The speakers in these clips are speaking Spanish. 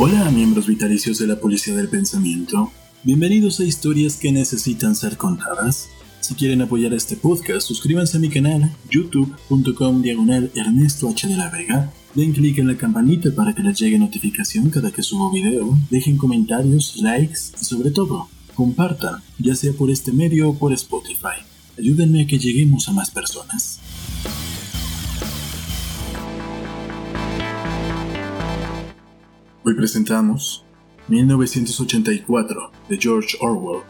Hola miembros vitalicios de la Policía del Pensamiento. Bienvenidos a historias que necesitan ser contadas. Si quieren apoyar este podcast, suscríbanse a mi canal youtube.com diagonal Ernesto H de la Vega. Den clic en la campanita para que les llegue notificación cada que subo video. Dejen comentarios, likes y sobre todo, compartan, ya sea por este medio o por Spotify. Ayúdenme a que lleguemos a más personas. Hoy presentamos 1984 de George Orwell,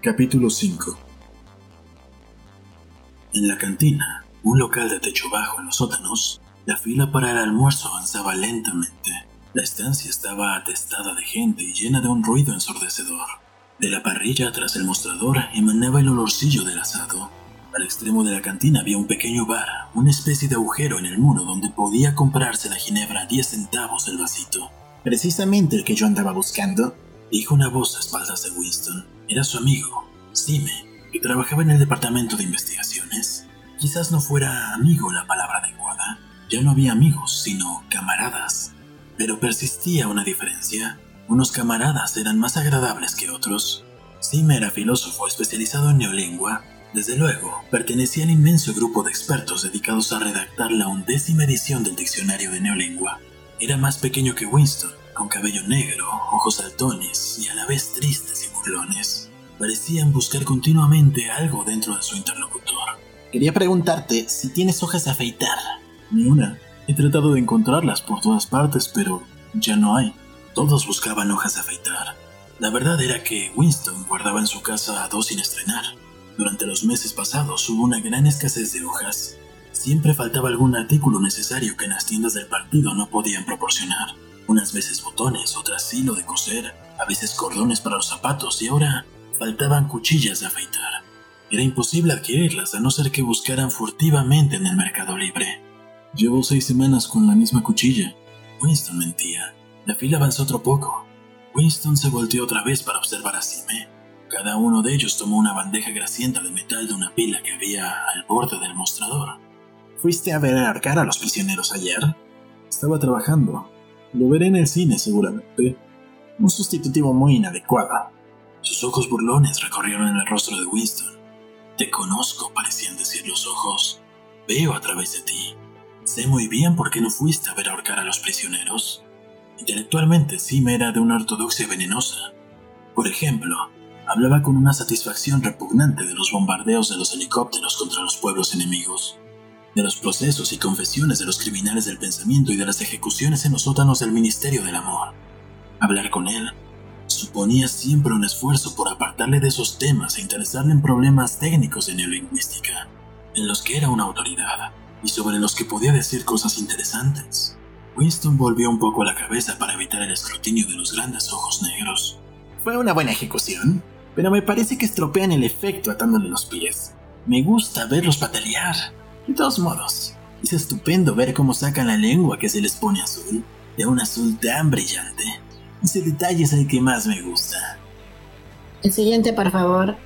capítulo 5. En la cantina, un local de techo bajo en los sótanos, la fila para el almuerzo avanzaba lentamente. La estancia estaba atestada de gente y llena de un ruido ensordecedor. De la parrilla tras el mostrador emanaba el olorcillo del asado. Al extremo de la cantina había un pequeño bar, una especie de agujero en el muro donde podía comprarse la ginebra a 10 centavos el vasito. Precisamente el que yo andaba buscando. Dijo una voz a espaldas de Winston. Era su amigo, Sime, que trabajaba en el departamento de investigaciones. Quizás no fuera amigo la palabra adecuada. Ya no había amigos, sino camaradas. Pero persistía una diferencia. Unos camaradas eran más agradables que otros. Sime era filósofo especializado en neolengua. Desde luego, pertenecía al inmenso grupo de expertos dedicados a redactar la undécima edición del diccionario de neolengua. Era más pequeño que Winston, con cabello negro, ojos saltones y a la vez tristes y burlones. Parecían buscar continuamente algo dentro de su interlocutor. Quería preguntarte si tienes hojas de afeitar. Ni una. He tratado de encontrarlas por todas partes, pero ya no hay. Todos buscaban hojas de afeitar. La verdad era que Winston guardaba en su casa dos sin estrenar. Durante los meses pasados hubo una gran escasez de hojas, Siempre faltaba algún artículo necesario que en las tiendas del partido no podían proporcionar. Unas veces botones, otras hilo de coser, a veces cordones para los zapatos y ahora faltaban cuchillas de afeitar. Era imposible adquirirlas a no ser que buscaran furtivamente en el mercado libre. Llevo seis semanas con la misma cuchilla. Winston mentía. La fila avanzó otro poco. Winston se volteó otra vez para observar a Sime. Cada uno de ellos tomó una bandeja grasienta de metal de una pila que había al borde del mostrador. ¿Fuiste a ver ahorcar a los prisioneros ayer? Estaba trabajando. Lo veré en el cine seguramente. Un sustitutivo muy inadecuado. Sus ojos burlones recorrieron el rostro de Winston. Te conozco, parecían decir los ojos. Veo a través de ti. Sé muy bien por qué no fuiste a ver ahorcar a los prisioneros. Intelectualmente sí me era de una ortodoxia venenosa. Por ejemplo, hablaba con una satisfacción repugnante de los bombardeos de los helicópteros contra los pueblos enemigos de los procesos y confesiones de los criminales del pensamiento y de las ejecuciones en los sótanos del Ministerio del Amor. Hablar con él suponía siempre un esfuerzo por apartarle de esos temas e interesarle en problemas técnicos de neolingüística, en los que era una autoridad y sobre los que podía decir cosas interesantes. Winston volvió un poco la cabeza para evitar el escrutinio de los grandes ojos negros. Fue una buena ejecución, pero me parece que estropean el efecto atándole los pies. Me gusta verlos patalear. De todos modos, es estupendo ver cómo sacan la lengua que se les pone azul, de un azul tan brillante. Ese detalle es el que más me gusta. El siguiente, por favor.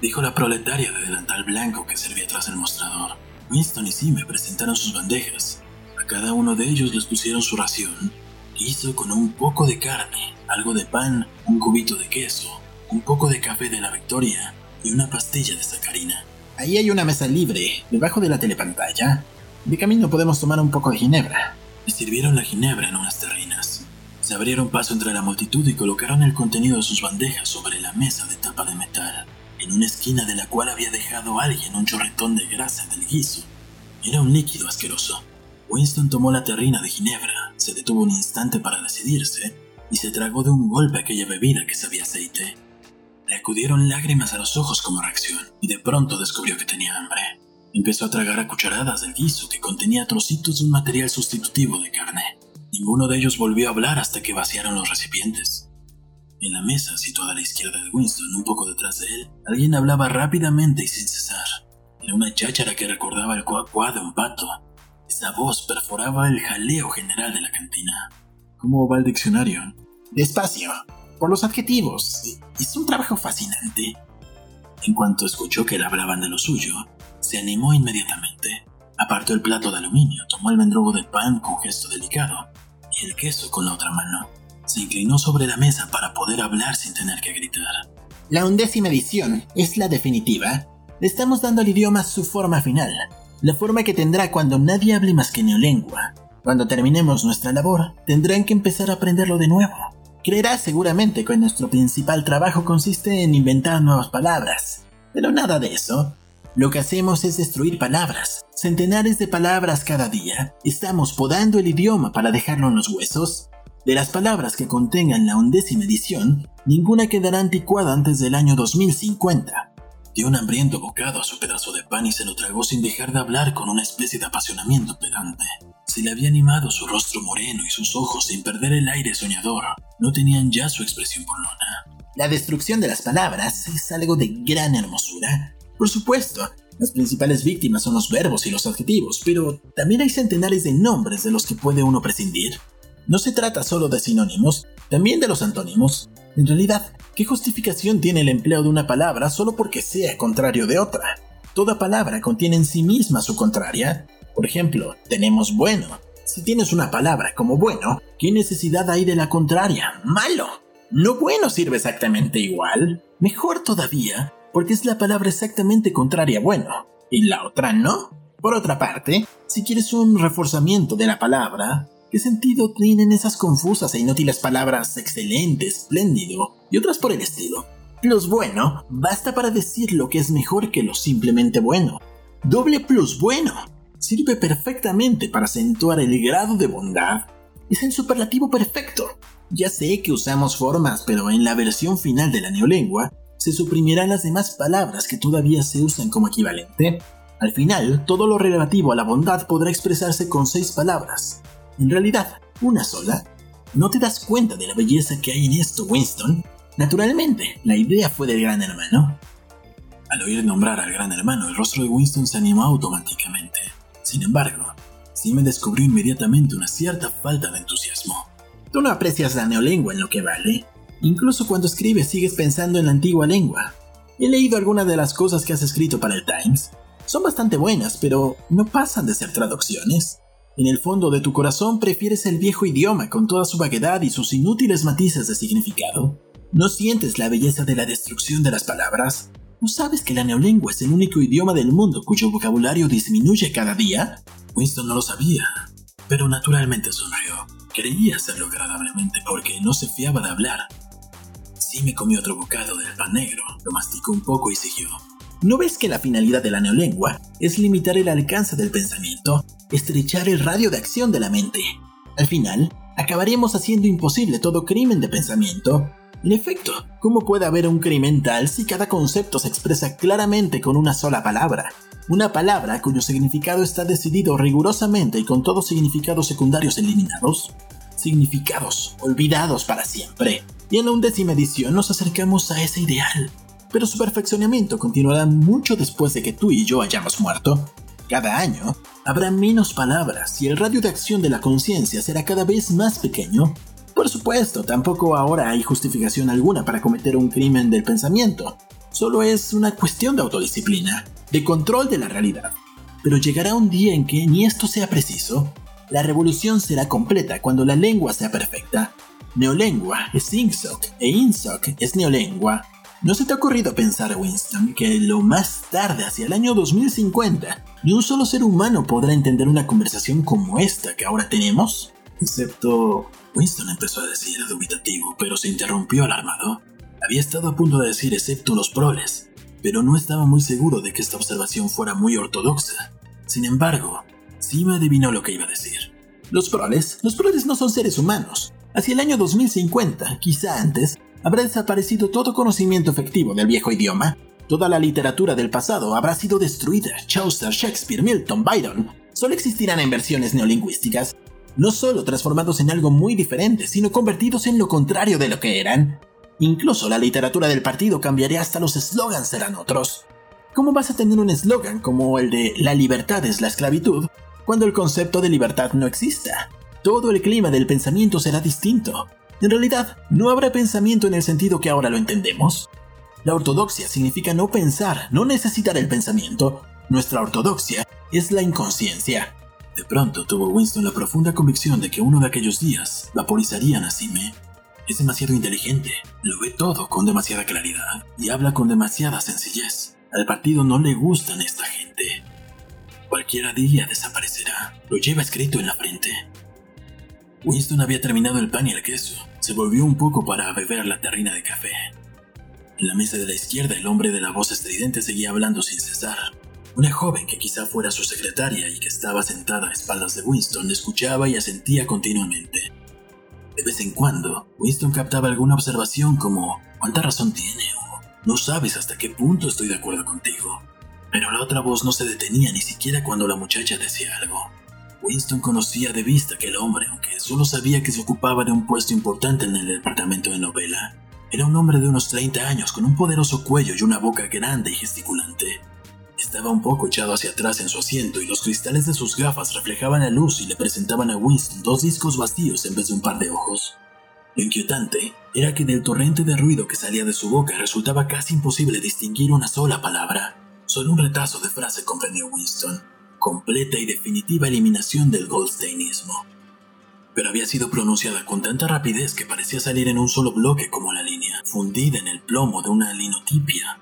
Dijo la proletaria de delantal blanco que servía tras el mostrador. Winston y Sime presentaron sus bandejas. A cada uno de ellos les pusieron su ración. Hizo con un poco de carne, algo de pan, un cubito de queso, un poco de café de la Victoria y una pastilla de sacarina. Ahí hay una mesa libre, debajo de la telepantalla. De camino podemos tomar un poco de ginebra. Le sirvieron la ginebra en unas terrinas. Se abrieron paso entre la multitud y colocaron el contenido de sus bandejas sobre la mesa de tapa de metal, en una esquina de la cual había dejado alguien un chorretón de grasa del guiso. Era un líquido asqueroso. Winston tomó la terrina de ginebra, se detuvo un instante para decidirse y se tragó de un golpe aquella bebida que sabía aceite. Le acudieron lágrimas a los ojos como reacción, y de pronto descubrió que tenía hambre. Empezó a tragar a cucharadas del guiso que contenía trocitos de un material sustitutivo de carne. Ninguno de ellos volvió a hablar hasta que vaciaron los recipientes. En la mesa, situada a la izquierda de Winston, un poco detrás de él, alguien hablaba rápidamente y sin cesar. Era una cháchara que recordaba el cuacuá de un pato. Esa voz perforaba el jaleo general de la cantina. ¿Cómo va el diccionario? Despacio, por los adjetivos. Es un trabajo fascinante. En cuanto escuchó que le hablaban de lo suyo, se animó inmediatamente. Apartó el plato de aluminio, tomó el mendrugo de pan con gesto delicado y el queso con la otra mano. Se inclinó sobre la mesa para poder hablar sin tener que gritar. La undécima edición es la definitiva. Le estamos dando al idioma su forma final, la forma que tendrá cuando nadie hable más que neolengua. Cuando terminemos nuestra labor, tendrán que empezar a aprenderlo de nuevo. Creerá seguramente que nuestro principal trabajo consiste en inventar nuevas palabras, pero nada de eso. Lo que hacemos es destruir palabras, centenares de palabras cada día. Estamos podando el idioma para dejarlo en los huesos. De las palabras que contengan la undécima edición, ninguna quedará anticuada antes del año 2050. Dio un hambriento bocado a su pedazo de pan y se lo tragó sin dejar de hablar con una especie de apasionamiento pedante. Se le había animado su rostro moreno y sus ojos sin perder el aire soñador. No tenían ya su expresión burlona. La destrucción de las palabras es algo de gran hermosura. Por supuesto, las principales víctimas son los verbos y los adjetivos, pero también hay centenares de nombres de los que puede uno prescindir. No se trata solo de sinónimos, también de los antónimos. En realidad, ¿qué justificación tiene el empleo de una palabra solo porque sea contrario de otra? Toda palabra contiene en sí misma su contraria. Por ejemplo, tenemos bueno. Si tienes una palabra como bueno, ¿qué necesidad hay de la contraria? Malo. ¿No bueno sirve exactamente igual? Mejor todavía, porque es la palabra exactamente contraria a bueno, y la otra no. Por otra parte, si quieres un reforzamiento de la palabra, ¿Qué sentido tienen esas confusas e inútiles palabras excelente, espléndido y otras por el estilo? Plus bueno basta para decir lo que es mejor que lo simplemente bueno. Doble plus bueno sirve perfectamente para acentuar el grado de bondad. Es el superlativo perfecto. Ya sé que usamos formas, pero en la versión final de la neolengua se suprimirán las demás palabras que todavía se usan como equivalente. Al final, todo lo relativo a la bondad podrá expresarse con seis palabras, en realidad, una sola. ¿No te das cuenta de la belleza que hay en esto, Winston? Naturalmente, la idea fue del gran hermano. Al oír nombrar al gran hermano, el rostro de Winston se animó automáticamente. Sin embargo, me descubrió inmediatamente una cierta falta de entusiasmo. Tú no aprecias la neolengua en lo que vale. Incluso cuando escribes sigues pensando en la antigua lengua. He leído algunas de las cosas que has escrito para el Times. Son bastante buenas, pero no pasan de ser traducciones. En el fondo de tu corazón prefieres el viejo idioma con toda su vaguedad y sus inútiles matices de significado. ¿No sientes la belleza de la destrucción de las palabras? ¿No sabes que la neolengua es el único idioma del mundo cuyo vocabulario disminuye cada día? Winston no lo sabía, pero naturalmente sonrió. Creía hacerlo agradablemente porque no se fiaba de hablar. Sí me comió otro bocado del pan negro, lo masticó un poco y siguió. ¿No ves que la finalidad de la neolengua es limitar el alcance del pensamiento, estrechar el radio de acción de la mente? Al final, acabaremos haciendo imposible todo crimen de pensamiento. En efecto, ¿cómo puede haber un crimen si cada concepto se expresa claramente con una sola palabra? Una palabra cuyo significado está decidido rigurosamente y con todos significados secundarios eliminados. Significados olvidados para siempre. Y en la undécima edición nos acercamos a ese ideal pero su perfeccionamiento continuará mucho después de que tú y yo hayamos muerto. Cada año habrá menos palabras y el radio de acción de la conciencia será cada vez más pequeño. Por supuesto, tampoco ahora hay justificación alguna para cometer un crimen del pensamiento. Solo es una cuestión de autodisciplina, de control de la realidad. Pero llegará un día en que ni esto sea preciso. La revolución será completa cuando la lengua sea perfecta. Neolengua es Insoc e Insoc es neolengua. ¿No se te ha ocurrido pensar, Winston, que lo más tarde, hacia el año 2050, ni un solo ser humano podrá entender una conversación como esta que ahora tenemos? Excepto... Winston empezó a decir dubitativo, pero se interrumpió alarmado. Había estado a punto de decir excepto los proles, pero no estaba muy seguro de que esta observación fuera muy ortodoxa. Sin embargo, sí adivinó lo que iba a decir. Los proles, los proles no son seres humanos. Hacia el año 2050, quizá antes, habrá desaparecido todo conocimiento efectivo del viejo idioma. Toda la literatura del pasado habrá sido destruida. Chaucer, Shakespeare, Milton, Byron. Solo existirán en versiones neolingüísticas, no solo transformados en algo muy diferente, sino convertidos en lo contrario de lo que eran. Incluso la literatura del partido cambiaría hasta los eslogans serán otros. ¿Cómo vas a tener un eslogan como el de la libertad es la esclavitud cuando el concepto de libertad no exista? Todo el clima del pensamiento será distinto. En realidad, no habrá pensamiento en el sentido que ahora lo entendemos. La ortodoxia significa no pensar, no necesitar el pensamiento. Nuestra ortodoxia es la inconsciencia. De pronto tuvo Winston la profunda convicción de que uno de aquellos días vaporizarían a Sime. Es demasiado inteligente, lo ve todo con demasiada claridad y habla con demasiada sencillez. Al partido no le gustan esta gente. Cualquiera día desaparecerá, lo lleva escrito en la frente. Winston había terminado el pan y el queso. Se volvió un poco para beber la terrina de café. En la mesa de la izquierda el hombre de la voz estridente seguía hablando sin cesar. Una joven que quizá fuera su secretaria y que estaba sentada a espaldas de Winston escuchaba y asentía continuamente. De vez en cuando, Winston captaba alguna observación como ¿cuánta razón tiene? o no sabes hasta qué punto estoy de acuerdo contigo. Pero la otra voz no se detenía ni siquiera cuando la muchacha decía algo. Winston conocía de vista a aquel hombre, aunque solo sabía que se ocupaba de un puesto importante en el departamento de novela. Era un hombre de unos 30 años con un poderoso cuello y una boca grande y gesticulante. Estaba un poco echado hacia atrás en su asiento y los cristales de sus gafas reflejaban la luz y le presentaban a Winston dos discos vacíos en vez de un par de ojos. Lo inquietante era que del torrente de ruido que salía de su boca resultaba casi imposible distinguir una sola palabra. Solo un retazo de frase comprendió Winston. Completa y definitiva eliminación del Goldsteinismo. Pero había sido pronunciada con tanta rapidez que parecía salir en un solo bloque como la línea, fundida en el plomo de una linotipia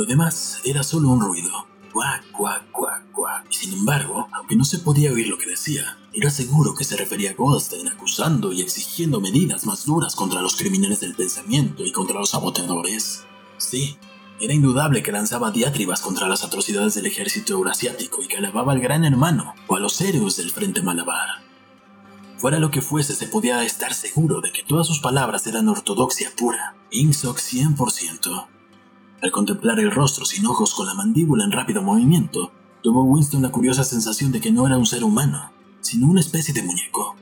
lo demás era solo un ruido. Cuac, cuac, cuac, cuac. Y sin embargo, aunque no se podía oír lo que decía, era seguro que se refería a Goldstein acusando y exigiendo medidas más duras contra los criminales del pensamiento y contra los saboteadores. Sí, era indudable que lanzaba diatribas contra las atrocidades del ejército eurasiático y que alababa al gran hermano o a los héroes del frente malabar. Fuera lo que fuese, se podía estar seguro de que todas sus palabras eran ortodoxia pura, Insoc 100%. Al contemplar el rostro sin ojos con la mandíbula en rápido movimiento, tuvo Winston la curiosa sensación de que no era un ser humano, sino una especie de muñeco.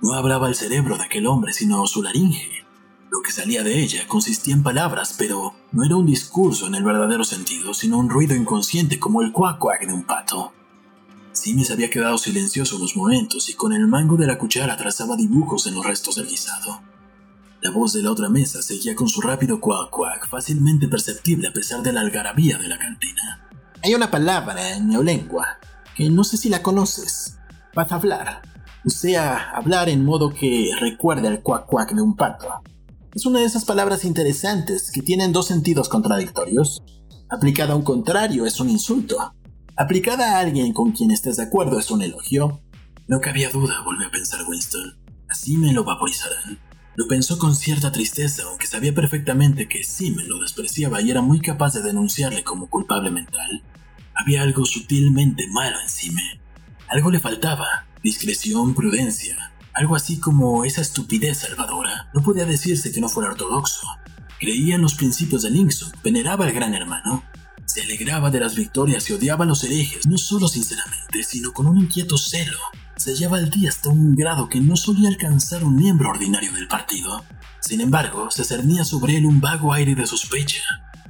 No hablaba el cerebro de aquel hombre, sino su laringe. Lo que salía de ella consistía en palabras, pero no era un discurso en el verdadero sentido, sino un ruido inconsciente como el cuac de un pato. Simi se había quedado silencioso unos momentos y con el mango de la cuchara trazaba dibujos en los restos del guisado. La voz de la otra mesa seguía con su rápido cuac cuac, fácilmente perceptible a pesar de la algarabía de la cantina. Hay una palabra en neolengua que no sé si la conoces. Vas a hablar. O sea, hablar en modo que recuerde al cuac cuac de un pato. Es una de esas palabras interesantes que tienen dos sentidos contradictorios. Aplicada a un contrario es un insulto. Aplicada a alguien con quien estés de acuerdo es un elogio. No cabía duda, volvió a pensar Winston. Así me lo vaporizarán. Lo pensó con cierta tristeza, aunque sabía perfectamente que me lo despreciaba y era muy capaz de denunciarle como culpable mental. Había algo sutilmente malo en Sime. Algo le faltaba, discreción, prudencia, algo así como esa estupidez salvadora. No podía decirse que no fuera ortodoxo. Creía en los principios de Linkson, veneraba al gran hermano, se alegraba de las victorias y odiaba a los herejes, no solo sinceramente, sino con un inquieto celo se lleva el día hasta un grado que no solía alcanzar un miembro ordinario del partido. Sin embargo, se cernía sobre él un vago aire de sospecha.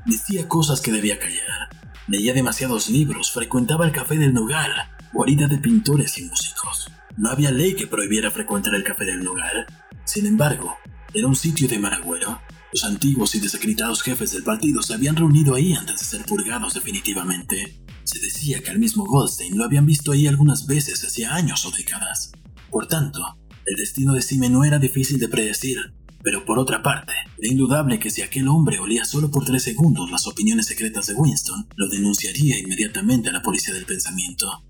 Decía cosas que debía callar. Leía demasiados libros, frecuentaba el café del Nogal, guarida de pintores y músicos. No había ley que prohibiera frecuentar el café del Nogal. Sin embargo, era un sitio de maragüero. Los antiguos y desacreditados jefes del partido se habían reunido ahí antes de ser purgados definitivamente. Se decía que al mismo Goldstein lo habían visto ahí algunas veces hacía años o décadas. Por tanto, el destino de Sime no era difícil de predecir, pero por otra parte, era indudable que si aquel hombre olía solo por tres segundos las opiniones secretas de Winston, lo denunciaría inmediatamente a la policía del pensamiento.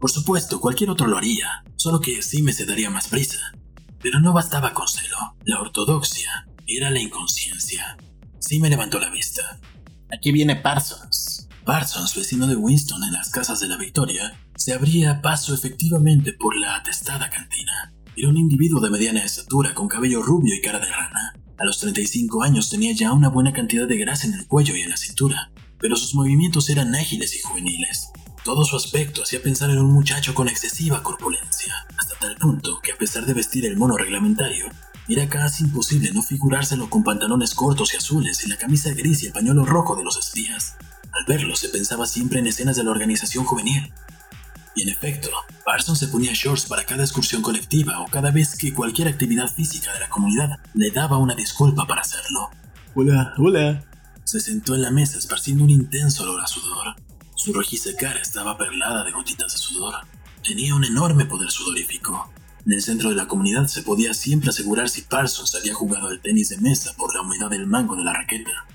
Por supuesto, cualquier otro lo haría, solo que Sime se daría más prisa. Pero no bastaba con celo, la ortodoxia era la inconsciencia. Sime levantó la vista. Aquí viene Parsons. Parsons, vecino de Winston en las casas de la Victoria, se abría paso efectivamente por la atestada cantina. Era un individuo de mediana estatura, con cabello rubio y cara de rana. A los 35 años tenía ya una buena cantidad de grasa en el cuello y en la cintura, pero sus movimientos eran ágiles y juveniles. Todo su aspecto hacía pensar en un muchacho con excesiva corpulencia, hasta tal punto que a pesar de vestir el mono reglamentario, era casi imposible no figurárselo con pantalones cortos y azules y la camisa gris y el pañuelo rojo de los espías. Al verlo se pensaba siempre en escenas de la organización juvenil. Y en efecto, Parsons se ponía shorts para cada excursión colectiva o cada vez que cualquier actividad física de la comunidad le daba una disculpa para hacerlo. Hola, hola. Se sentó en la mesa esparciendo un intenso olor a sudor. Su rojiza cara estaba perlada de gotitas de sudor. tenía un enorme poder sudorífico. En el centro de la comunidad se podía siempre asegurar si Parsons había jugado al tenis de mesa por la humedad del mango de la raqueta.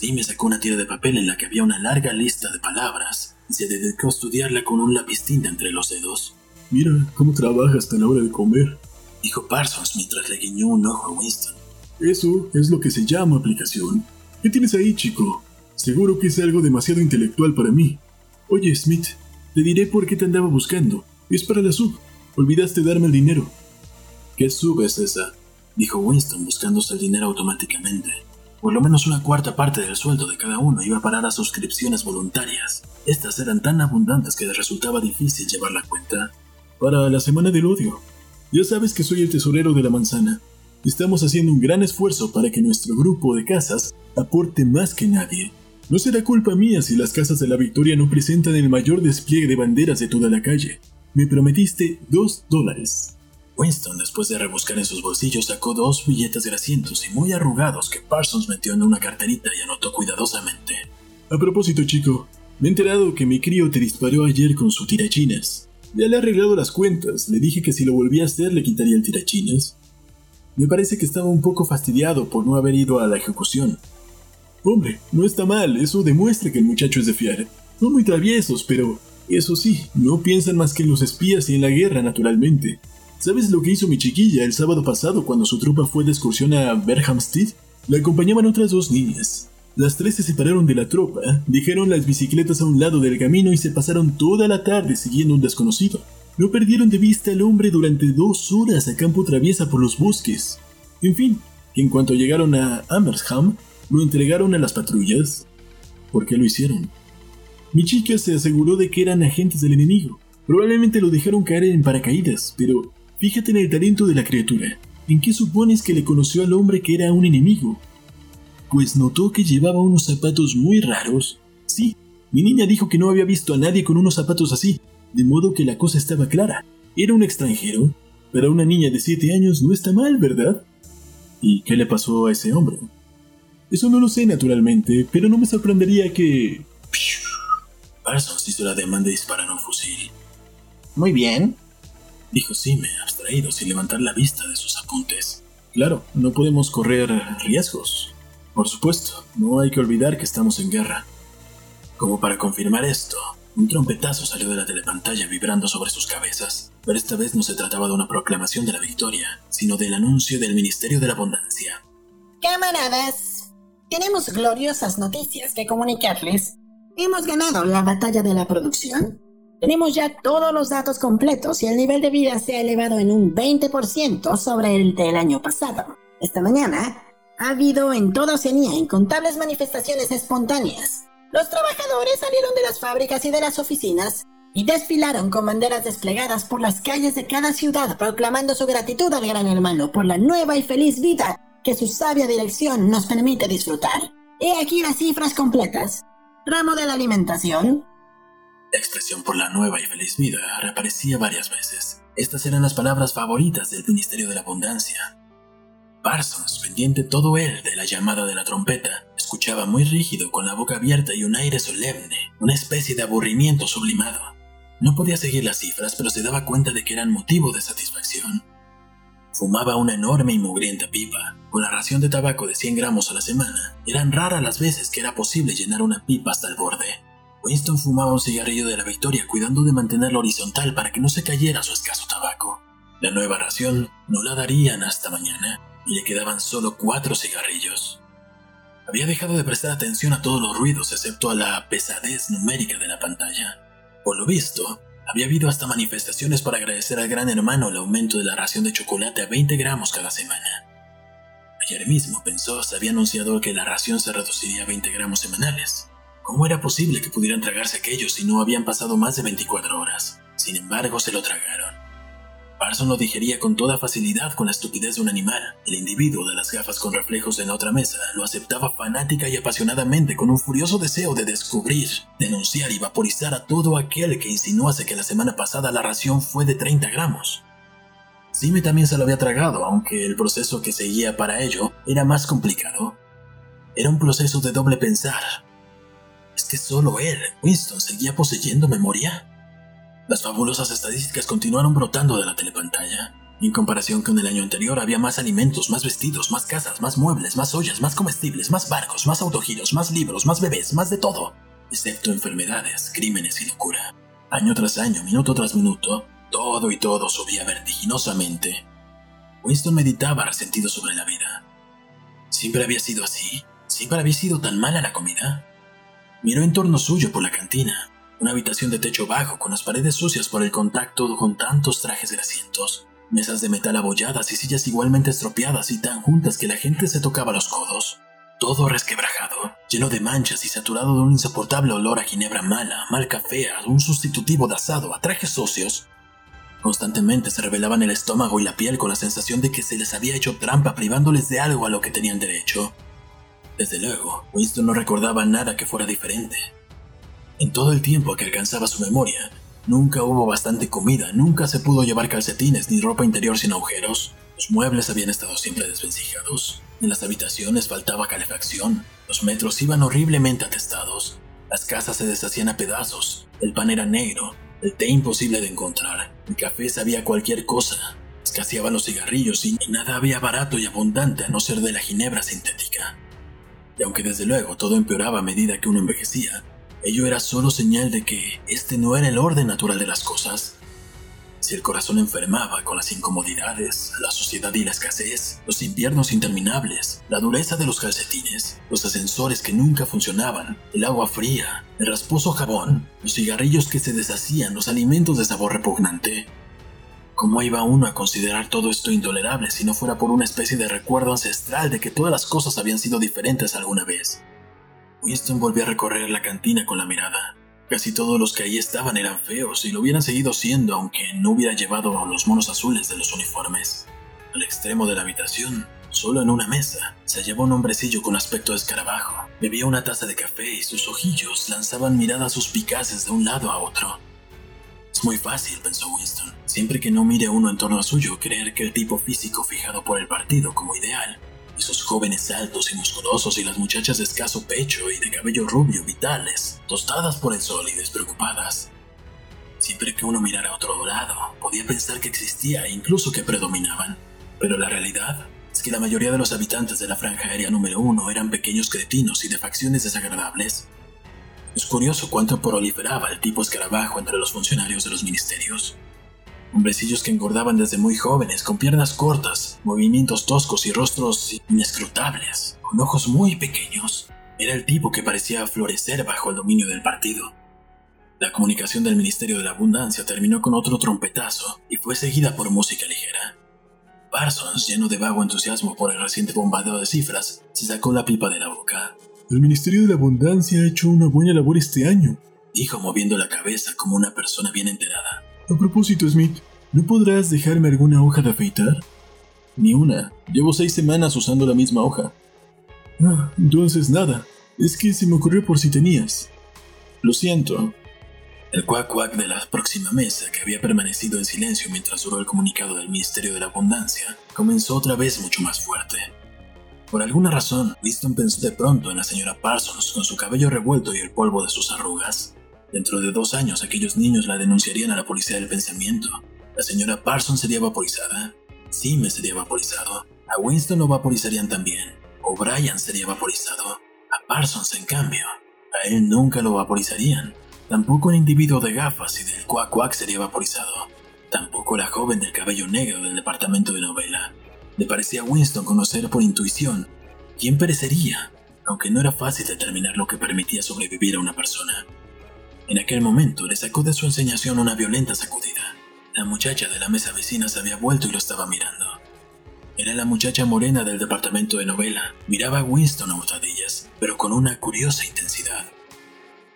Me sacó una tira de papel en la que había una larga lista de palabras y se dedicó a estudiarla con un lápiz tinta entre los dedos. Mira cómo trabaja hasta la hora de comer, dijo Parsons mientras le guiñó un ojo a Winston. Eso es lo que se llama aplicación. ¿Qué tienes ahí, chico? Seguro que es algo demasiado intelectual para mí. Oye, Smith, te diré por qué te andaba buscando. Es para la sub. Olvidaste darme el dinero. ¿Qué sub es esa? dijo Winston buscándose el dinero automáticamente. Por lo menos una cuarta parte del sueldo de cada uno iba a parar a suscripciones voluntarias. Estas eran tan abundantes que resultaba difícil llevar la cuenta. Para la semana del odio. Ya sabes que soy el tesorero de la manzana. Estamos haciendo un gran esfuerzo para que nuestro grupo de casas aporte más que nadie. No será culpa mía si las casas de la Victoria no presentan el mayor despliegue de banderas de toda la calle. Me prometiste dos dólares. Winston, después de rebuscar en sus bolsillos, sacó dos billetes grasientos y muy arrugados que Parsons metió en una carterita y anotó cuidadosamente. A propósito, chico, me he enterado que mi crío te disparó ayer con su tirachinas. Ya le he arreglado las cuentas, le dije que si lo volvía a hacer le quitaría el tirachinas. Me parece que estaba un poco fastidiado por no haber ido a la ejecución. Hombre, no está mal, eso demuestra que el muchacho es de fiar. Son muy traviesos, pero, eso sí, no piensan más que en los espías y en la guerra, naturalmente. ¿Sabes lo que hizo mi chiquilla el sábado pasado cuando su tropa fue de excursión a Berhamstead? La acompañaban otras dos niñas. Las tres se separaron de la tropa, dejaron las bicicletas a un lado del camino y se pasaron toda la tarde siguiendo un desconocido. No perdieron de vista al hombre durante dos horas a campo traviesa por los bosques. En fin, en cuanto llegaron a Amersham, lo entregaron a las patrullas. ¿Por qué lo hicieron? Mi chica se aseguró de que eran agentes del enemigo. Probablemente lo dejaron caer en paracaídas, pero fíjate en el talento de la criatura. ¿En qué supones que le conoció al hombre que era un enemigo? Pues notó que llevaba unos zapatos muy raros. Sí, mi niña dijo que no había visto a nadie con unos zapatos así, de modo que la cosa estaba clara. Era un extranjero. Para una niña de siete años no está mal, ¿verdad? ¿Y qué le pasó a ese hombre? Eso no lo sé naturalmente, pero no me sorprendería que... Parsons hizo la demanda y dispararon un fusil. Muy bien, dijo Sime, abstraído sin levantar la vista de sus apuntes. Claro, no podemos correr riesgos. Por supuesto, no hay que olvidar que estamos en guerra. Como para confirmar esto, un trompetazo salió de la telepantalla vibrando sobre sus cabezas, pero esta vez no se trataba de una proclamación de la victoria, sino del anuncio del Ministerio de la Abundancia. Camaradas, tenemos gloriosas noticias que comunicarles. Hemos ganado la batalla de la producción. Tenemos ya todos los datos completos y el nivel de vida se ha elevado en un 20% sobre el del año pasado. Esta mañana ha habido en toda Oceanía incontables manifestaciones espontáneas los trabajadores salieron de las fábricas y de las oficinas y desfilaron con banderas desplegadas por las calles de cada ciudad proclamando su gratitud al gran hermano por la nueva y feliz vida que su sabia dirección nos permite disfrutar. He aquí las cifras completas. Ramo de la alimentación. La expresión por la nueva y feliz vida reaparecía varias veces. Estas eran las palabras favoritas del Ministerio de la Abundancia. Parsons, pendiente todo él de la llamada de la trompeta, escuchaba muy rígido con la boca abierta y un aire solemne, una especie de aburrimiento sublimado. No podía seguir las cifras, pero se daba cuenta de que eran motivo de satisfacción. Fumaba una enorme y mugrienta pipa. Con la ración de tabaco de 100 gramos a la semana, eran raras las veces que era posible llenar una pipa hasta el borde. Winston fumaba un cigarrillo de la victoria cuidando de mantenerlo horizontal para que no se cayera su escaso tabaco. La nueva ración no la darían hasta mañana, y le quedaban solo cuatro cigarrillos. Había dejado de prestar atención a todos los ruidos excepto a la pesadez numérica de la pantalla. Por lo visto, había habido hasta manifestaciones para agradecer al gran hermano el aumento de la ración de chocolate a 20 gramos cada semana. Ayer mismo pensó se había anunciado que la ración se reduciría a 20 gramos semanales. ¿Cómo era posible que pudieran tragarse aquellos si no habían pasado más de 24 horas? Sin embargo, se lo tragaron. Parson lo digería con toda facilidad con la estupidez de un animal. El individuo de las gafas con reflejos en la otra mesa lo aceptaba fanática y apasionadamente con un furioso deseo de descubrir, denunciar y vaporizar a todo aquel que insinuase que la semana pasada la ración fue de 30 gramos. Sime también se lo había tragado, aunque el proceso que seguía para ello era más complicado. Era un proceso de doble pensar. ¿Es que solo él, Winston, seguía poseyendo memoria? Las fabulosas estadísticas continuaron brotando de la telepantalla. En comparación con el año anterior había más alimentos, más vestidos, más casas, más muebles, más ollas, más comestibles, más barcos, más autogiros, más libros, más bebés, más de todo, excepto enfermedades, crímenes y locura. Año tras año, minuto tras minuto, todo y todo subía vertiginosamente. Winston meditaba resentido sobre la vida. ¿Siempre había sido así? ¿Siempre había sido tan mala la comida? Miró en torno suyo por la cantina, una habitación de techo bajo con las paredes sucias por el contacto con tantos trajes grasientos mesas de metal abolladas y sillas igualmente estropeadas y tan juntas que la gente se tocaba los codos. Todo resquebrajado, lleno de manchas y saturado de un insoportable olor a ginebra mala, mal café, a un sustitutivo de asado, a trajes sucios. Constantemente se revelaban el estómago y la piel con la sensación de que se les había hecho trampa privándoles de algo a lo que tenían derecho. Desde luego, Winston no recordaba nada que fuera diferente. En todo el tiempo que alcanzaba su memoria, Nunca hubo bastante comida, nunca se pudo llevar calcetines ni ropa interior sin agujeros. Los muebles habían estado siempre desvencijados. En las habitaciones faltaba calefacción. Los metros iban horriblemente atestados. Las casas se deshacían a pedazos. El pan era negro. El té imposible de encontrar. El café sabía cualquier cosa. Escaseaban los cigarrillos y nada había barato y abundante a no ser de la ginebra sintética. Y aunque desde luego todo empeoraba a medida que uno envejecía, Ello era solo señal de que este no era el orden natural de las cosas. Si el corazón enfermaba con las incomodidades, la sociedad y la escasez, los inviernos interminables, la dureza de los calcetines, los ascensores que nunca funcionaban, el agua fría, el rasposo jabón, los cigarrillos que se deshacían, los alimentos de sabor repugnante. ¿Cómo iba uno a considerar todo esto intolerable si no fuera por una especie de recuerdo ancestral de que todas las cosas habían sido diferentes alguna vez? Winston volvió a recorrer la cantina con la mirada. Casi todos los que ahí estaban eran feos y lo hubieran seguido siendo aunque no hubiera llevado los monos azules de los uniformes. Al extremo de la habitación, solo en una mesa, se hallaba un hombrecillo con aspecto de escarabajo. Bebía una taza de café y sus ojillos lanzaban miradas suspicaces de un lado a otro. Es muy fácil, pensó Winston, siempre que no mire uno en torno a suyo, creer que el tipo físico fijado por el partido como ideal esos jóvenes altos y musculosos y las muchachas de escaso pecho y de cabello rubio vitales, tostadas por el sol y despreocupadas. Siempre que uno mirara a otro lado, podía pensar que existía e incluso que predominaban. Pero la realidad es que la mayoría de los habitantes de la franja aérea número uno eran pequeños cretinos y de facciones desagradables. Es curioso cuánto proliferaba el tipo escarabajo entre los funcionarios de los ministerios hombrecillos que engordaban desde muy jóvenes, con piernas cortas, movimientos toscos y rostros inescrutables, con ojos muy pequeños. Era el tipo que parecía florecer bajo el dominio del partido. La comunicación del Ministerio de la Abundancia terminó con otro trompetazo y fue seguida por música ligera. Parsons, lleno de vago entusiasmo por el reciente bombardeo de cifras, se sacó la pipa de la boca. El Ministerio de la Abundancia ha hecho una buena labor este año, dijo moviendo la cabeza como una persona bien enterada. A propósito, Smith, ¿no podrás dejarme alguna hoja de afeitar? Ni una. Llevo seis semanas usando la misma hoja. Ah, entonces nada. Es que se me ocurrió por si tenías. Lo siento. El cuac cuac de la próxima mesa, que había permanecido en silencio mientras duró el comunicado del Ministerio de la Abundancia, comenzó otra vez mucho más fuerte. Por alguna razón, Winston pensó de pronto en la señora Parsons con su cabello revuelto y el polvo de sus arrugas. Dentro de dos años aquellos niños la denunciarían a la policía del pensamiento. La señora Parsons sería vaporizada. me sería vaporizado. A Winston lo vaporizarían también. O'Brien sería vaporizado. A Parsons, en cambio, a él nunca lo vaporizarían. Tampoco el individuo de gafas y del cuac cuac sería vaporizado. Tampoco la joven del cabello negro del departamento de novela. Le parecía a Winston conocer por intuición quién perecería, aunque no era fácil determinar lo que permitía sobrevivir a una persona. En aquel momento le sacó de su enseñación una violenta sacudida. La muchacha de la mesa vecina se había vuelto y lo estaba mirando. Era la muchacha morena del departamento de novela. Miraba a Winston a hurtadillas, pero con una curiosa intensidad.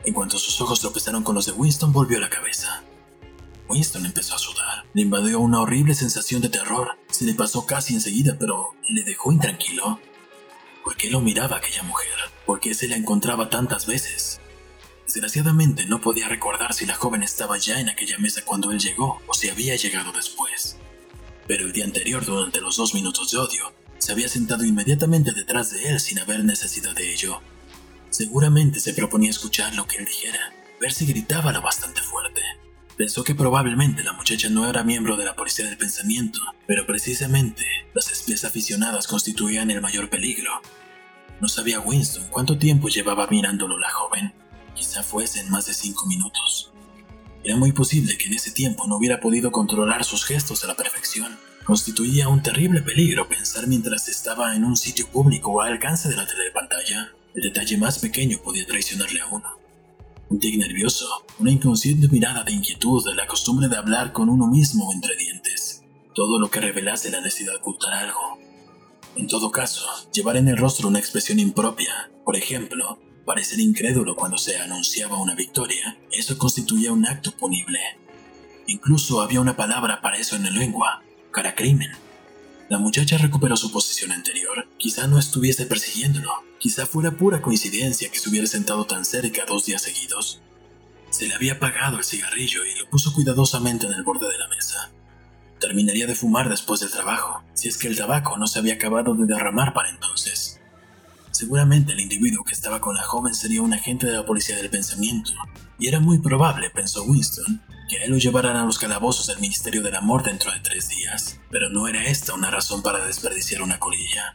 En cuanto sus ojos tropezaron con los de Winston, volvió la cabeza. Winston empezó a sudar. Le invadió una horrible sensación de terror. Se le pasó casi enseguida, pero le dejó intranquilo. ¿Por qué lo miraba aquella mujer? ¿Por qué se la encontraba tantas veces? Desgraciadamente no podía recordar si la joven estaba ya en aquella mesa cuando él llegó o si había llegado después. Pero el día anterior, durante los dos minutos de odio, se había sentado inmediatamente detrás de él sin haber necesidad de ello. Seguramente se proponía escuchar lo que él dijera, ver si gritaba lo bastante. Pensó que probablemente la muchacha no era miembro de la policía del pensamiento, pero precisamente las espías aficionadas constituían el mayor peligro. No sabía Winston cuánto tiempo llevaba mirándolo la joven. Quizá fuesen más de cinco minutos. Era muy posible que en ese tiempo no hubiera podido controlar sus gestos a la perfección. Constituía un terrible peligro pensar mientras estaba en un sitio público o al alcance de la telepantalla. El detalle más pequeño podía traicionarle a uno. Un tic nervioso, una inconsciente mirada de inquietud, la costumbre de hablar con uno mismo entre dientes. Todo lo que revelase la necesidad de ocultar algo. En todo caso, llevar en el rostro una expresión impropia, por ejemplo, parecer incrédulo cuando se anunciaba una victoria, eso constituía un acto punible. Incluso había una palabra para eso en la lengua, cara crimen. La muchacha recuperó su posición anterior. Quizá no estuviese persiguiéndolo. Quizá fuera pura coincidencia que se hubiera sentado tan cerca dos días seguidos. Se le había apagado el cigarrillo y lo puso cuidadosamente en el borde de la mesa. Terminaría de fumar después del trabajo, si es que el tabaco no se había acabado de derramar para entonces. Seguramente el individuo que estaba con la joven sería un agente de la policía del pensamiento, y era muy probable, pensó Winston, que a él lo llevaran a los calabozos del Ministerio del Amor dentro de tres días, pero no era esta una razón para desperdiciar una colilla.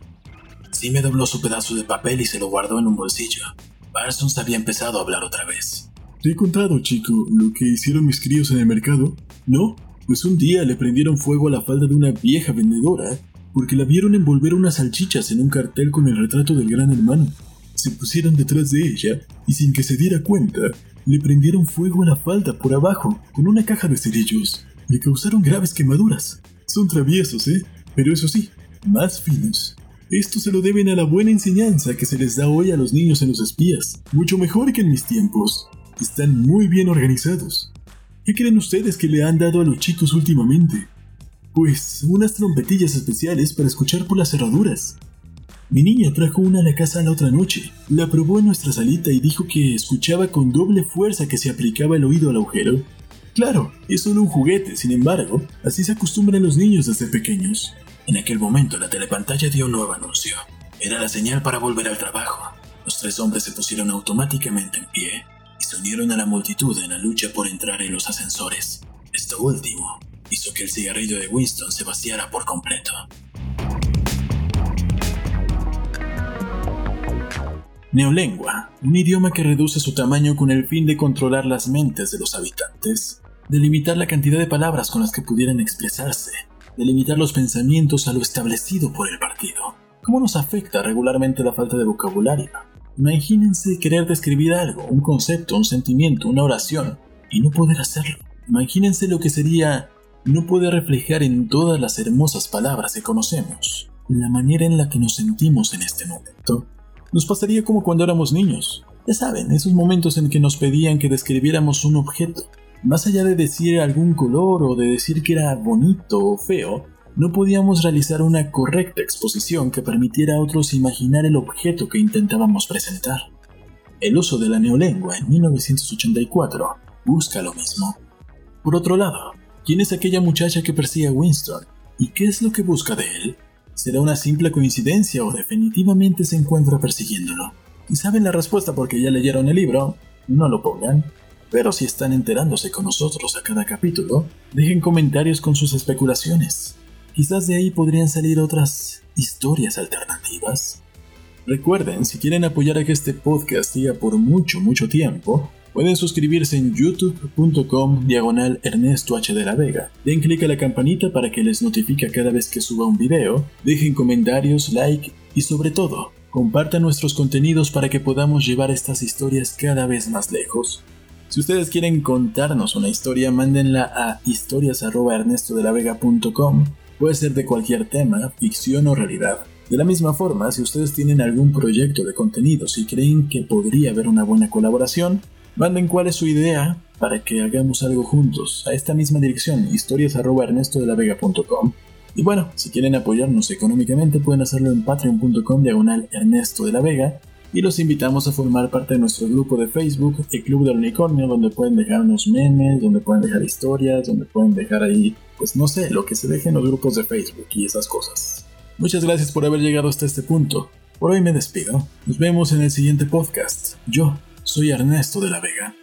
Me dobló su pedazo de papel y se lo guardó en un bolsillo. Parsons había empezado a hablar otra vez. ¿Te he contado, chico, lo que hicieron mis críos en el mercado? ¿No? pues un día le prendieron fuego a la falda de una vieja vendedora porque la vieron envolver unas salchichas en un cartel con el retrato del gran hermano. Se pusieron detrás de ella y sin que se diera cuenta, le prendieron fuego a la falda por abajo con una caja de cerillos. Le causaron graves quemaduras. Son traviesos, ¿eh? Pero eso sí, más finos. Esto se lo deben a la buena enseñanza que se les da hoy a los niños en los espías. Mucho mejor que en mis tiempos. Están muy bien organizados. ¿Qué creen ustedes que le han dado a los chicos últimamente? Pues unas trompetillas especiales para escuchar por las cerraduras. Mi niña trajo una a la casa la otra noche, la probó en nuestra salita y dijo que escuchaba con doble fuerza que se aplicaba el oído al agujero. Claro, es solo un juguete, sin embargo, así se acostumbran los niños desde pequeños. En aquel momento la telepantalla dio un nuevo anuncio. Era la señal para volver al trabajo. Los tres hombres se pusieron automáticamente en pie y se unieron a la multitud en la lucha por entrar en los ascensores. Esto último hizo que el cigarrillo de Winston se vaciara por completo. Neolengua, un idioma que reduce su tamaño con el fin de controlar las mentes de los habitantes, de limitar la cantidad de palabras con las que pudieran expresarse, de limitar los pensamientos a lo establecido por el partido. ¿Cómo nos afecta regularmente la falta de vocabulario? Imagínense querer describir algo, un concepto, un sentimiento, una oración, y no poder hacerlo. Imagínense lo que sería no poder reflejar en todas las hermosas palabras que conocemos la manera en la que nos sentimos en este momento. Nos pasaría como cuando éramos niños. Ya saben, esos momentos en que nos pedían que describiéramos un objeto. Más allá de decir algún color o de decir que era bonito o feo, no podíamos realizar una correcta exposición que permitiera a otros imaginar el objeto que intentábamos presentar. El uso de la neolengua en 1984 busca lo mismo. Por otro lado, ¿quién es aquella muchacha que persigue a Winston? ¿Y qué es lo que busca de él? ¿Será una simple coincidencia o definitivamente se encuentra persiguiéndolo? Y saben la respuesta porque ya leyeron el libro, no lo pongan. Pero si están enterándose con nosotros a cada capítulo, dejen comentarios con sus especulaciones. Quizás de ahí podrían salir otras historias alternativas. Recuerden, si quieren apoyar a que este podcast siga por mucho, mucho tiempo, pueden suscribirse en youtube.com diagonal Ernesto H. de la Vega. Den clic a la campanita para que les notifique cada vez que suba un video, dejen comentarios, like y sobre todo, compartan nuestros contenidos para que podamos llevar estas historias cada vez más lejos. Si ustedes quieren contarnos una historia, mándenla a historias.ernestodelavega.com Puede ser de cualquier tema, ficción o realidad. De la misma forma, si ustedes tienen algún proyecto de contenidos y creen que podría haber una buena colaboración, manden cuál es su idea para que hagamos algo juntos a esta misma dirección, historias.ernestodelavega.com. Y bueno, si quieren apoyarnos económicamente pueden hacerlo en patreon.com diagonal Ernesto de la Vega y los invitamos a formar parte de nuestro grupo de Facebook, el Club del Unicornio, donde pueden dejarnos memes, donde pueden dejar historias, donde pueden dejar ahí pues no sé, lo que se deje en los grupos de Facebook y esas cosas. Muchas gracias por haber llegado hasta este punto. Por hoy me despido. Nos vemos en el siguiente podcast. Yo soy Ernesto de la Vega.